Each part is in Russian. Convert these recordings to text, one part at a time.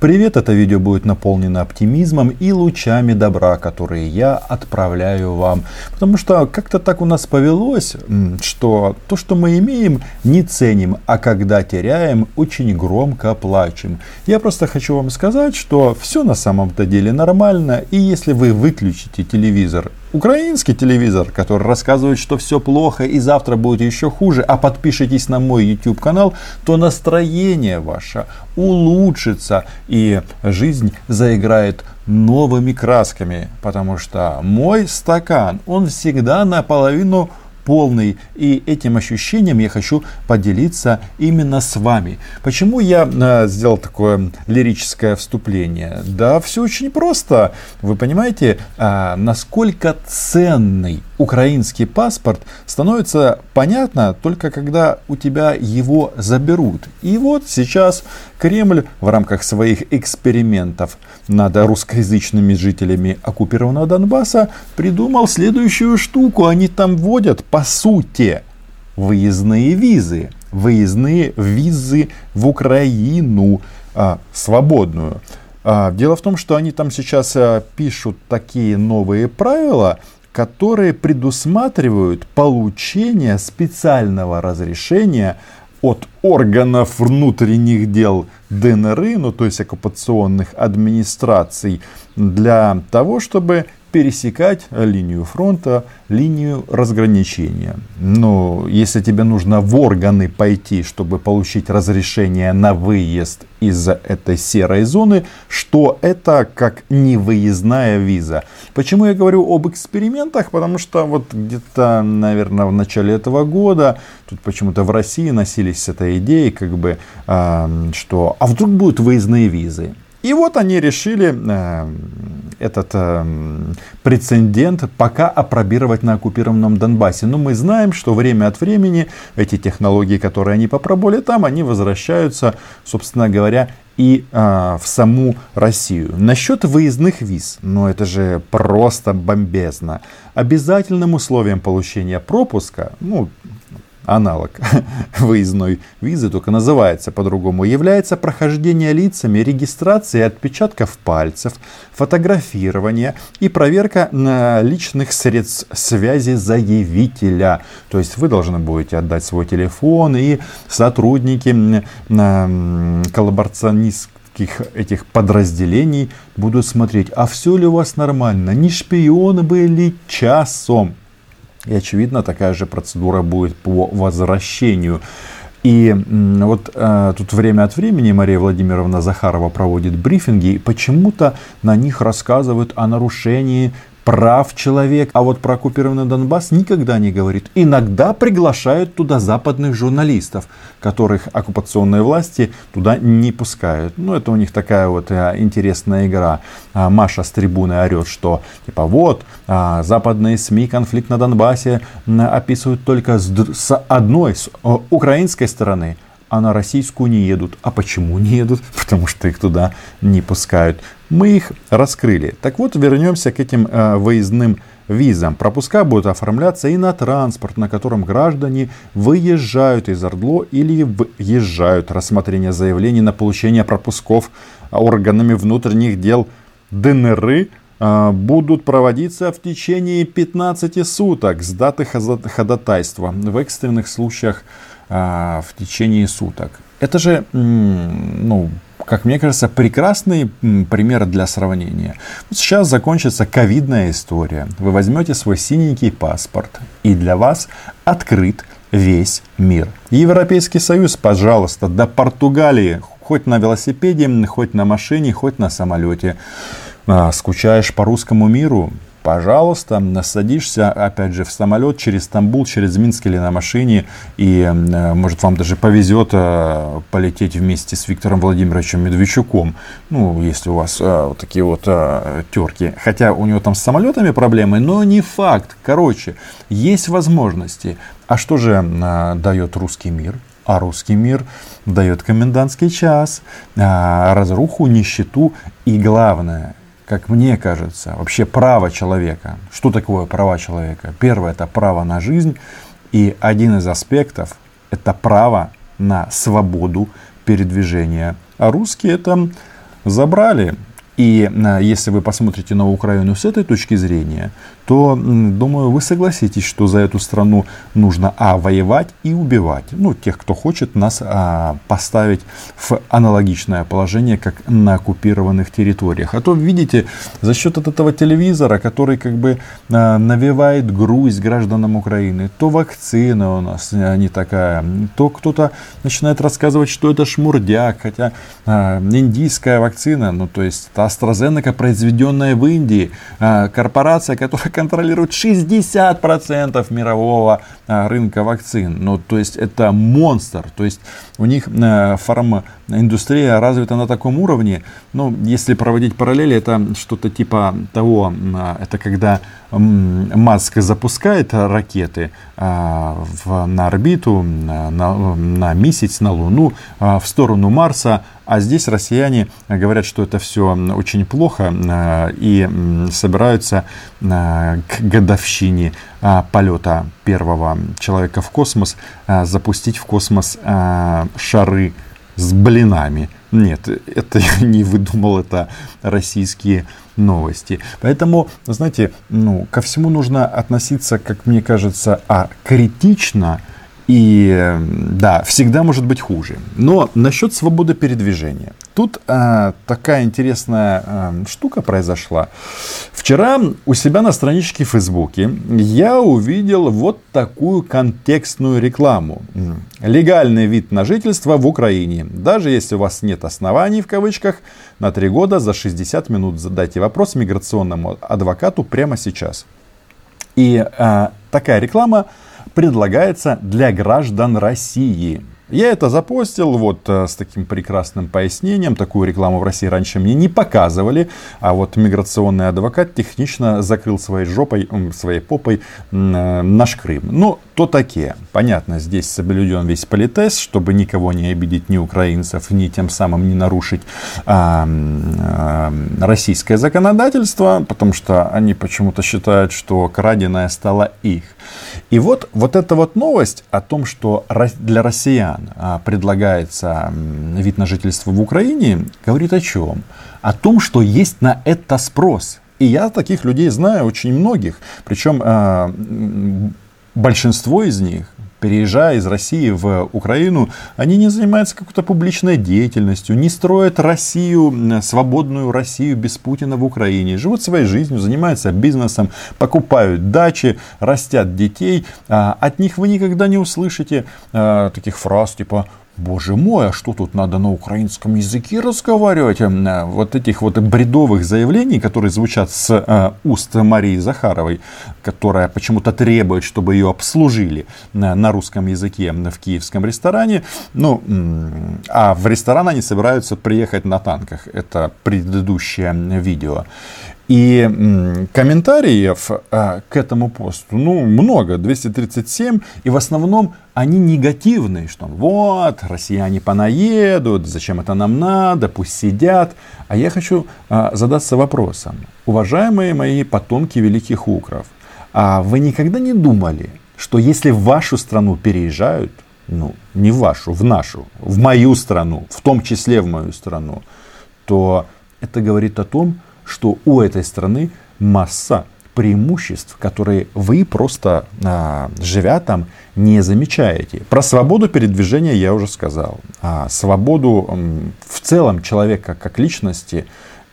Привет, это видео будет наполнено оптимизмом и лучами добра, которые я отправляю вам. Потому что как-то так у нас повелось, что то, что мы имеем, не ценим, а когда теряем, очень громко плачем. Я просто хочу вам сказать, что все на самом-то деле нормально, и если вы выключите телевизор украинский телевизор, который рассказывает, что все плохо и завтра будет еще хуже, а подпишитесь на мой YouTube канал, то настроение ваше улучшится и жизнь заиграет новыми красками, потому что мой стакан, он всегда наполовину полный. И этим ощущением я хочу поделиться именно с вами. Почему я э, сделал такое лирическое вступление? Да, все очень просто. Вы понимаете, э, насколько ценный украинский паспорт становится понятно только когда у тебя его заберут. И вот сейчас Кремль в рамках своих экспериментов над русскоязычными жителями оккупированного Донбасса придумал следующую штуку. Они там вводят, по сути, выездные визы. Выездные визы в Украину а, свободную. А, дело в том, что они там сейчас а, пишут такие новые правила, которые предусматривают получение специального разрешения от органов внутренних дел ДНР, ну то есть оккупационных администраций, для того, чтобы пересекать линию фронта, линию разграничения. Но если тебе нужно в органы пойти, чтобы получить разрешение на выезд из этой серой зоны, что это как невыездная виза. Почему я говорю об экспериментах? Потому что вот где-то, наверное, в начале этого года тут почему-то в России носились с этой идеей, как бы, что а вдруг будут выездные визы. И вот они решили э, этот э, прецедент пока опробировать на оккупированном Донбассе. Но мы знаем, что время от времени эти технологии, которые они попробовали там, они возвращаются, собственно говоря, и э, в саму Россию. Насчет выездных виз, ну это же просто бомбезно. Обязательным условием получения пропуска, ну аналог выездной визы, только называется по-другому, является прохождение лицами регистрации отпечатков пальцев, фотографирование и проверка на личных средств связи заявителя. То есть вы должны будете отдать свой телефон и сотрудники коллаборационистских этих подразделений будут смотреть, а все ли у вас нормально, не шпионы были часом. И очевидно, такая же процедура будет по возвращению. И вот э, тут время от времени Мария Владимировна Захарова проводит брифинги, и почему-то на них рассказывают о нарушении прав человека. А вот про оккупированный Донбасс никогда не говорит. Иногда приглашают туда западных журналистов, которых оккупационные власти туда не пускают. Ну, это у них такая вот а, интересная игра. А, Маша с трибуны орет, что типа вот, а, западные СМИ конфликт на Донбассе описывают только с, с одной, с украинской стороны а на российскую не едут. А почему не едут? Потому что их туда не пускают. Мы их раскрыли. Так вот, вернемся к этим э, выездным визам. Пропуска будут оформляться и на транспорт, на котором граждане выезжают из Ордло или въезжают. Рассмотрение заявлений на получение пропусков органами внутренних дел ДНР э, будут проводиться в течение 15 суток с даты ходатайства. В экстренных случаях в течение суток. Это же, ну, как мне кажется, прекрасный пример для сравнения. Вот сейчас закончится ковидная история. Вы возьмете свой синенький паспорт, и для вас открыт весь мир. Европейский Союз, пожалуйста, до Португалии, хоть на велосипеде, хоть на машине, хоть на самолете. А, скучаешь по русскому миру? Пожалуйста, садишься, опять же, в самолет через Стамбул, через Минск или на машине, и, э, может, вам даже повезет э, полететь вместе с Виктором Владимировичем Медведчуком, ну, если у вас э, вот такие вот терки. Хотя у него там с самолетами проблемы, но не факт. Короче, есть возможности. А что же дает русский мир? А русский мир дает комендантский час, разруху, нищету и главное – как мне кажется, вообще право человека. Что такое права человека? Первое – это право на жизнь. И один из аспектов – это право на свободу передвижения. А русские – это забрали. И если вы посмотрите на Украину с этой точки зрения, то, думаю, вы согласитесь, что за эту страну нужно, а, воевать и убивать. Ну, тех, кто хочет нас а, поставить в аналогичное положение, как на оккупированных территориях. А то, видите, за счет от этого телевизора, который как бы а, навевает грусть гражданам Украины, то вакцина у нас а, не такая, то кто-то начинает рассказывать, что это шмурдяк, хотя а, индийская вакцина, ну, то есть AstraZeneca, произведенная в Индии, а, корпорация, которая контролирует 60% мирового а, рынка вакцин. Ну, то есть это монстр. То есть у них а, фарминдустрия развита на таком уровне. Ну, если проводить параллели, это что-то типа того, а, это когда Маск запускает ракеты в, на орбиту, на, на месяц, на Луну, в сторону Марса, а здесь россияне говорят, что это все очень плохо и собираются к годовщине а, полета первого человека в космос а, запустить в космос а, шары с блинами. Нет, это я не выдумал, это российские новости. Поэтому, знаете, ну, ко всему нужно относиться, как мне кажется, а критично, и да, всегда может быть хуже. Но насчет свободы передвижения. Тут а, такая интересная а, штука произошла. Вчера у себя на страничке в Фейсбуке я увидел вот такую контекстную рекламу. Легальный вид на жительство в Украине. Даже если у вас нет оснований в кавычках, на три года за 60 минут задайте вопрос миграционному адвокату прямо сейчас. И а, такая реклама предлагается для граждан России. Я это запостил вот э, с таким прекрасным пояснением. Такую рекламу в России раньше мне не показывали. А вот миграционный адвокат технично закрыл своей жопой, своей попой э, наш Крым. Ну, то такие. Понятно, здесь соблюден весь политез, чтобы никого не обидеть, ни украинцев, ни тем самым не нарушить а, а, российское законодательство, потому что они почему-то считают, что краденое стало их. И вот, вот эта вот новость о том, что для россиян а, предлагается вид на жительство в Украине, говорит о чем? О том, что есть на это спрос. И я таких людей знаю очень многих. Причем а, большинство из них переезжая из России в Украину, они не занимаются какой-то публичной деятельностью, не строят Россию, свободную Россию без Путина в Украине. Живут своей жизнью, занимаются бизнесом, покупают дачи, растят детей. А, от них вы никогда не услышите а, таких фраз типа Боже мой, а что тут надо на украинском языке разговаривать? Э, вот этих вот бредовых заявлений, которые звучат с э, уст Марии Захаровой, которая почему-то требует, чтобы ее обслужили на, на русском языке в киевском ресторане. Ну, а в ресторан они собираются приехать на танках. Это предыдущее видео. И комментариев а, к этому посту, ну, много, 237, и в основном они негативные, что вот, россияне понаедут, зачем это нам надо, пусть сидят. А я хочу а, задаться вопросом, уважаемые мои потомки великих укров, а вы никогда не думали, что если в вашу страну переезжают, ну, не в вашу, в нашу, в мою страну, в том числе в мою страну, то это говорит о том, что у этой страны масса преимуществ, которые вы просто, а, живя там, не замечаете. Про свободу передвижения я уже сказал. А свободу в целом человека как личности,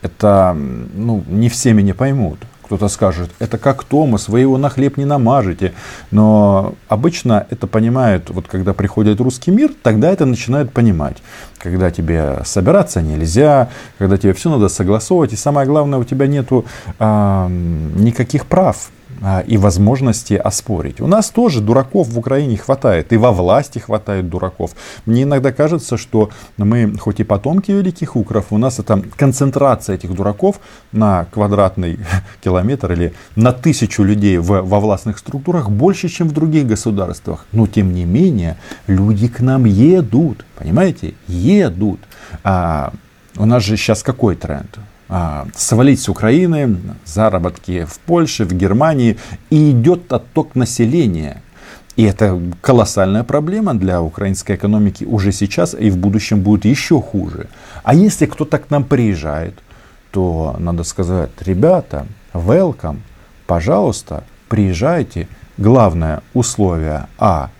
это ну, не все меня поймут. Кто-то скажет, это как Томас, вы его на хлеб не намажете. Но обычно это понимают, вот когда приходит русский мир, тогда это начинают понимать. Когда тебе собираться нельзя, когда тебе все надо согласовывать. И самое главное, у тебя нету а, никаких прав и возможности оспорить. У нас тоже дураков в Украине хватает, и во власти хватает дураков. Мне иногда кажется, что мы, хоть и потомки великих укров, у нас это концентрация этих дураков на квадратный километр или на тысячу людей в, во властных структурах больше, чем в других государствах. Но тем не менее, люди к нам едут, понимаете, едут. А у нас же сейчас какой тренд? А, свалить с Украины, заработки в Польше, в Германии, и идет отток населения. И это колоссальная проблема для украинской экономики уже сейчас и в будущем будет еще хуже. А если кто-то к нам приезжает, то надо сказать, ребята, welcome, пожалуйста, приезжайте. Главное условие, а,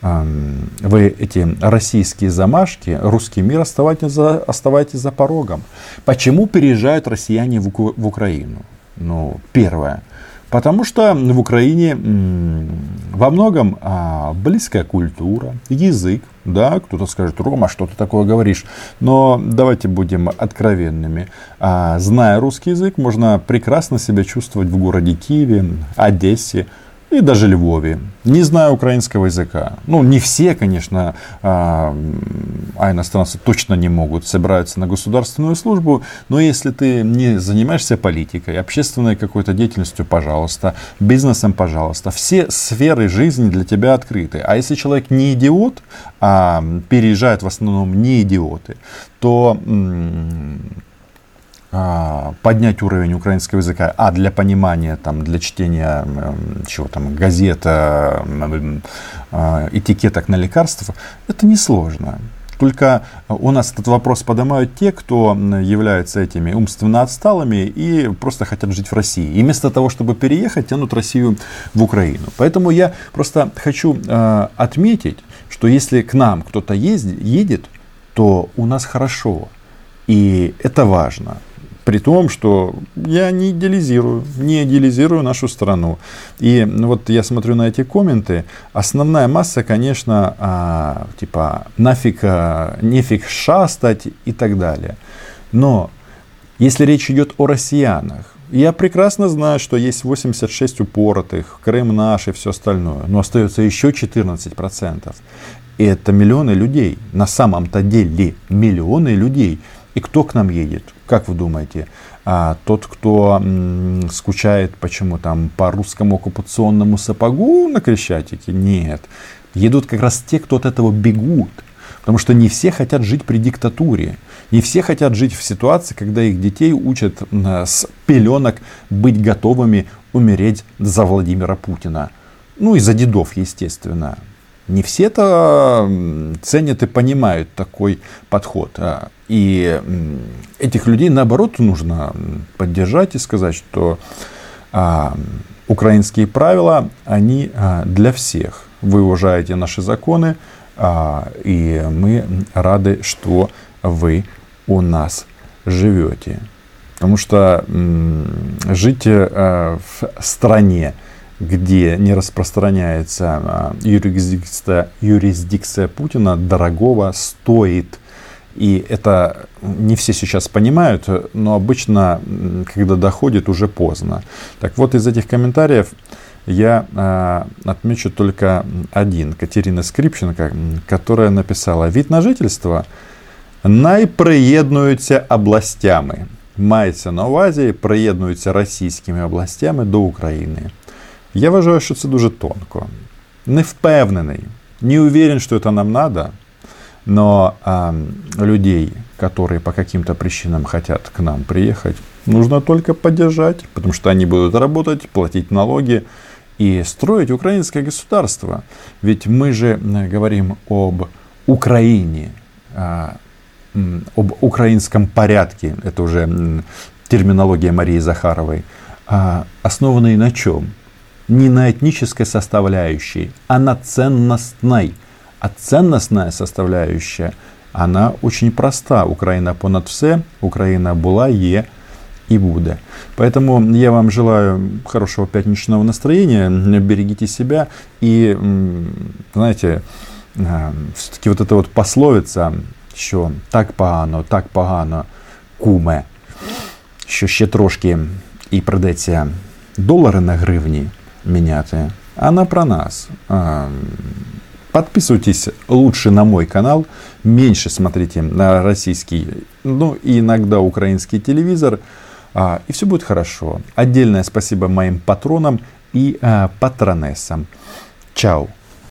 вы эти российские замашки, русский мир оставайтесь за, оставайтесь за порогом. Почему переезжают россияне в, в Украину? Ну, первое. Потому что в Украине во многом а, близкая культура, язык. Да, кто-то скажет, Рома, что ты такое говоришь? Но давайте будем откровенными. А, зная русский язык, можно прекрасно себя чувствовать в городе Киеве, Одессе, и даже Львове, не знаю украинского языка. Ну, не все, конечно, а, а иностранцы точно не могут, собираются на государственную службу, но если ты не занимаешься политикой, общественной какой-то деятельностью, пожалуйста, бизнесом, пожалуйста, все сферы жизни для тебя открыты. А если человек не идиот, а переезжают в основном не идиоты, то поднять уровень украинского языка, а для понимания, там, для чтения чего там, газет, а, этикеток на лекарства, это несложно. Только у нас этот вопрос поднимают те, кто являются этими умственно отсталыми и просто хотят жить в России. И вместо того, чтобы переехать, тянут Россию в Украину. Поэтому я просто хочу отметить, что если к нам кто-то едет, то у нас хорошо. И это важно. При том, что я не идеализирую, не идеализирую нашу страну. И вот я смотрю на эти комменты. Основная масса, конечно, а, типа нафиг, а, нефиг шастать и так далее. Но если речь идет о россиянах, я прекрасно знаю, что есть 86 упоротых, Крым наш и все остальное, но остается еще 14%. И это миллионы людей. На самом-то деле миллионы людей. И кто к нам едет? Как вы думаете? А, тот, кто скучает почему там по русскому оккупационному сапогу на Крещатике? Нет. Едут как раз те, кто от этого бегут. Потому что не все хотят жить при диктатуре. Не все хотят жить в ситуации, когда их детей учат с пеленок быть готовыми умереть за Владимира Путина. Ну и за дедов, естественно. Не все это ценят и понимают такой подход. А, и этих людей, наоборот, нужно поддержать и сказать, что а, украинские правила, они а, для всех. Вы уважаете наши законы, и мы рады, что вы у нас живете. Потому что жить в стране, где не распространяется а, юрисдикция, юрисдикция Путина, дорогого стоит. И это не все сейчас понимают, но обычно, когда доходит, уже поздно. Так вот, из этих комментариев я э, отмечу только один. Катерина Скрипченко, которая написала «Вид на жительство найприєднуються областями». Мається на увазі, приєднуються російськими областями до України. Я вважаю, що це дуже тонко. Не впевнений, не уверен, что это нам надо, но а, людей, которые по каким-то причинам хотят к нам приехать, нужно только поддержать, потому что они будут работать, платить налоги и строить украинское государство. Ведь мы же говорим об Украине, а, об украинском порядке, это уже терминология Марии Захаровой, а, основанной на чем? Не на этнической составляющей, а на ценностной. А ценностная составляющая, она очень проста. Украина понад все, Украина была, е и буде. Поэтому я вам желаю хорошего пятничного настроения, берегите себя и, знаете, э, все-таки вот эта вот пословица, що так погано, так погано, куме, що ще трошки і придеться долари на гривні, міняти. Она про нас. Подписывайтесь лучше на мой канал, меньше смотрите на российский, ну и иногда украинский телевизор, и все будет хорошо. Отдельное спасибо моим патронам и патронессам. Чао.